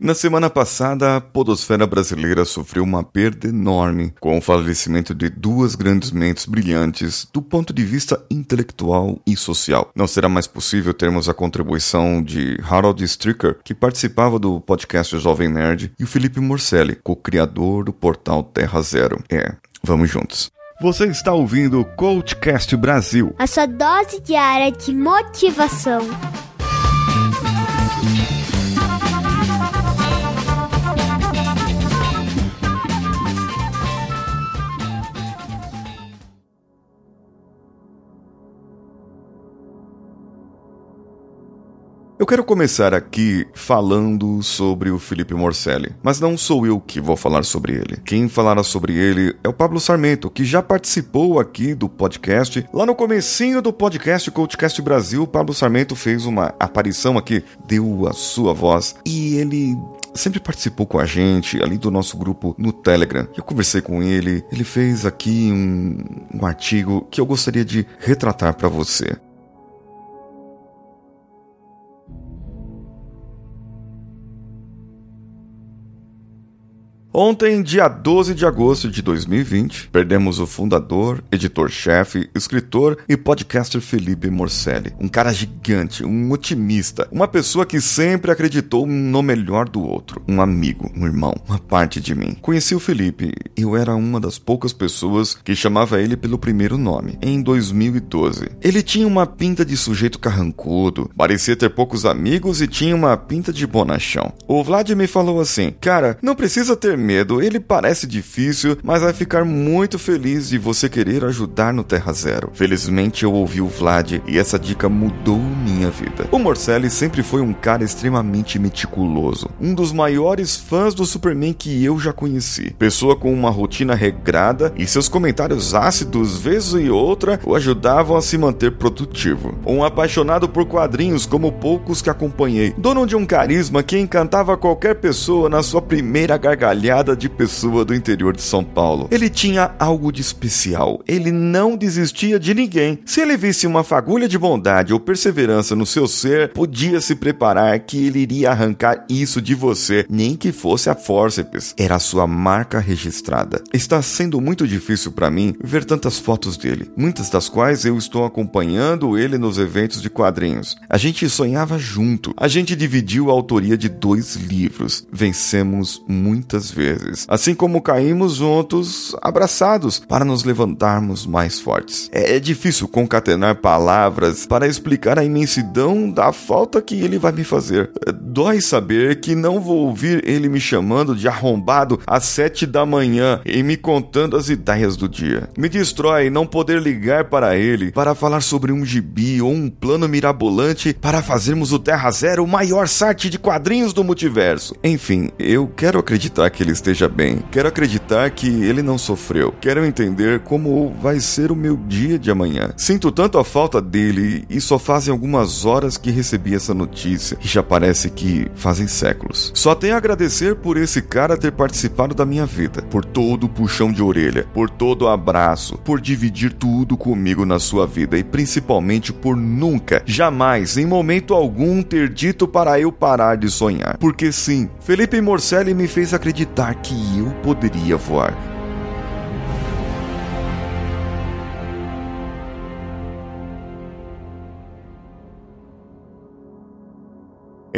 Na semana passada, a podosfera brasileira sofreu uma perda enorme com o falecimento de duas grandes mentes brilhantes do ponto de vista intelectual e social. Não será mais possível termos a contribuição de Harold Stricker, que participava do podcast Jovem Nerd, e o Felipe Morcelli, co-criador do portal Terra Zero. É, vamos juntos. Você está ouvindo o Coachcast Brasil. A sua dose diária de motivação. Quero começar aqui falando sobre o Felipe Morcelli, mas não sou eu que vou falar sobre ele. Quem falará sobre ele é o Pablo Sarmento, que já participou aqui do podcast. Lá no comecinho do podcast Coachcast Brasil, Pablo Sarmento fez uma aparição aqui, deu a sua voz e ele sempre participou com a gente ali do nosso grupo no Telegram. Eu conversei com ele, ele fez aqui um, um artigo que eu gostaria de retratar para você. Ontem, dia 12 de agosto de 2020, perdemos o fundador, editor-chefe, escritor e podcaster Felipe Morcelli. Um cara gigante, um otimista, uma pessoa que sempre acreditou no melhor do outro. Um amigo, um irmão, uma parte de mim. Conheci o Felipe, eu era uma das poucas pessoas que chamava ele pelo primeiro nome, em 2012. Ele tinha uma pinta de sujeito carrancudo, parecia ter poucos amigos e tinha uma pinta de bonachão. O Vlad me falou assim: Cara, não precisa ter medo, ele parece difícil, mas vai ficar muito feliz de você querer ajudar no Terra Zero. Felizmente eu ouvi o Vlad e essa dica mudou minha vida. O Morcelli sempre foi um cara extremamente meticuloso, um dos maiores fãs do Superman que eu já conheci. Pessoa com uma rotina regrada e seus comentários ácidos, vez e outra, o ajudavam a se manter produtivo. Um apaixonado por quadrinhos como poucos que acompanhei, dono de um carisma que encantava qualquer pessoa na sua primeira gargalhada de pessoa do interior de São Paulo. Ele tinha algo de especial. Ele não desistia de ninguém. Se ele visse uma fagulha de bondade ou perseverança no seu ser, podia se preparar que ele iria arrancar isso de você, nem que fosse a fórceps. Era a sua marca registrada. Está sendo muito difícil para mim ver tantas fotos dele, muitas das quais eu estou acompanhando ele nos eventos de quadrinhos. A gente sonhava junto. A gente dividiu a autoria de dois livros. Vencemos muitas vezes vezes, assim como caímos juntos, abraçados, para nos levantarmos mais fortes. É, é difícil concatenar palavras para explicar a imensidão da falta que ele vai me fazer. É, dói saber que não vou ouvir ele me chamando de arrombado às sete da manhã e me contando as ideias do dia. Me destrói não poder ligar para ele para falar sobre um gibi ou um plano mirabolante para fazermos o Terra Zero o maior site de quadrinhos do multiverso. Enfim, eu quero acreditar que ele esteja bem. Quero acreditar que ele não sofreu. Quero entender como vai ser o meu dia de amanhã. Sinto tanto a falta dele e só fazem algumas horas que recebi essa notícia e já parece que fazem séculos. Só tenho a agradecer por esse cara ter participado da minha vida, por todo o puxão de orelha, por todo o abraço, por dividir tudo comigo na sua vida e principalmente por nunca, jamais, em momento algum, ter dito para eu parar de sonhar. Porque sim, Felipe Morcelli me fez acreditar que eu poderia voar.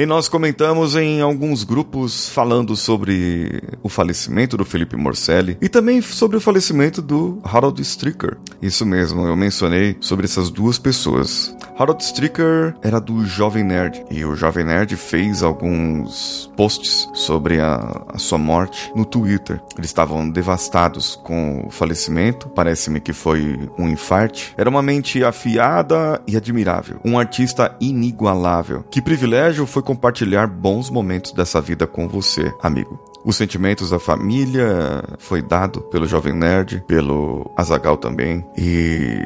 E nós comentamos em alguns grupos falando sobre o falecimento do Felipe Morcelli e também sobre o falecimento do Harold Stricker. Isso mesmo, eu mencionei sobre essas duas pessoas. Harold Stricker era do Jovem Nerd e o Jovem Nerd fez alguns posts sobre a, a sua morte no Twitter. Eles estavam devastados com o falecimento, parece-me que foi um infarte. Era uma mente afiada e admirável, um artista inigualável. Que privilégio foi compartilhar bons momentos dessa vida com você, amigo. Os sentimentos da família foi dado pelo Jovem Nerd, pelo Azagal também, e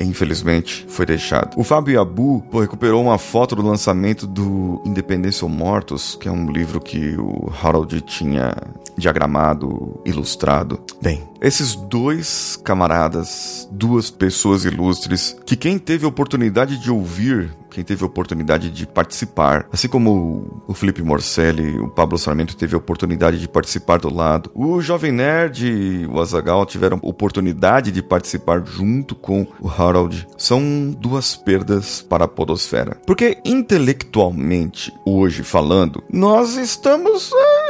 infelizmente foi deixado. O Fábio Abu recuperou uma foto do lançamento do Independência ou Mortos, que é um livro que o Harold tinha diagramado, ilustrado. Bem, esses dois camaradas, duas pessoas ilustres, que quem teve oportunidade de ouvir quem teve a oportunidade de participar, assim como o Felipe Morcelli, o Pablo Sarmento teve a oportunidade de participar do lado, o Jovem Nerd e o Azagal tiveram oportunidade de participar junto com o Harold, são duas perdas para a podosfera. Porque intelectualmente, hoje falando, nós estamos é,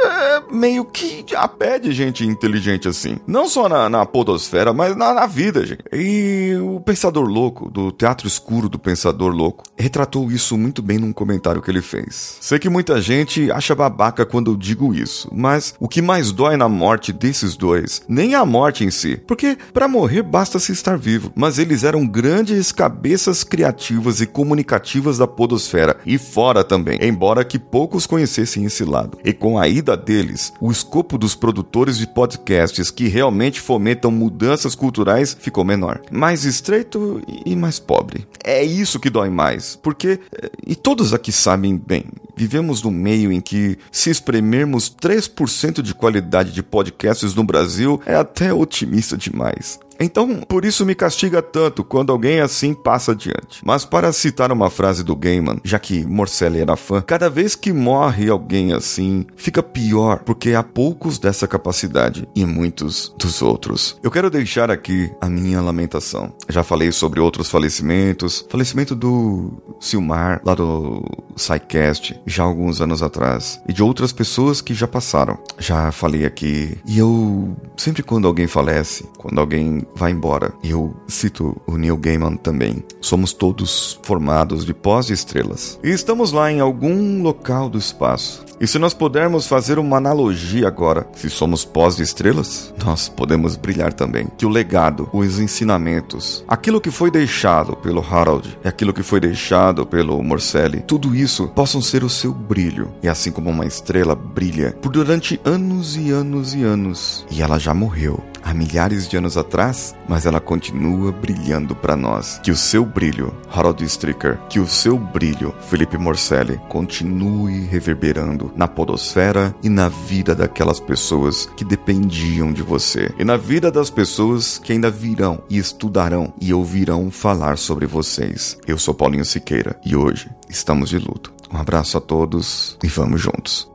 meio que a pé de gente inteligente assim. Não só na, na podosfera, mas na, na vida, gente. E o Pensador Louco, do Teatro Escuro do Pensador Louco, retratou isso muito bem num comentário que ele fez. Sei que muita gente acha babaca quando eu digo isso, mas o que mais dói na morte desses dois, nem a morte em si, porque para morrer basta se estar vivo, mas eles eram grandes cabeças criativas e comunicativas da podosfera e fora também, embora que poucos conhecessem esse lado. E com a ida deles, o escopo dos produtores de podcasts que realmente fomentam mudanças culturais ficou menor, mais estreito e mais pobre. É isso que dói mais, porque eh, e todos aqui sabem bem, vivemos num meio em que se espremermos 3% de qualidade de podcasts no Brasil é até otimista demais. Então, por isso me castiga tanto quando alguém assim passa adiante. Mas para citar uma frase do Gaiman, já que Morcelli era fã, cada vez que morre alguém assim, fica pior, porque há poucos dessa capacidade e muitos dos outros. Eu quero deixar aqui a minha lamentação. Já falei sobre outros falecimentos, falecimento do Silmar, lá do SciCast, já alguns anos atrás, e de outras pessoas que já passaram. Já falei aqui, e eu sempre quando alguém falece, quando alguém vai embora. Eu cito o Neil Gaiman também. Somos todos formados de pós de estrelas. E estamos lá em algum local do espaço. E se nós pudermos fazer uma analogia agora, se somos pós de estrelas, nós podemos brilhar também. Que o legado, os ensinamentos, aquilo que foi deixado pelo Harold e aquilo que foi deixado pelo Morcelli, tudo isso possam ser o seu brilho. E assim como uma estrela brilha por durante anos e anos e anos, e ela já morreu há milhares de anos atrás, mas ela continua brilhando para nós. Que o seu brilho, Harold Stricker, que o seu brilho, Felipe Morcelli, continue reverberando na podosfera e na vida daquelas pessoas que dependiam de você. E na vida das pessoas que ainda virão e estudarão e ouvirão falar sobre vocês. Eu sou Paulinho Siqueira e hoje estamos de luto. Um abraço a todos e vamos juntos.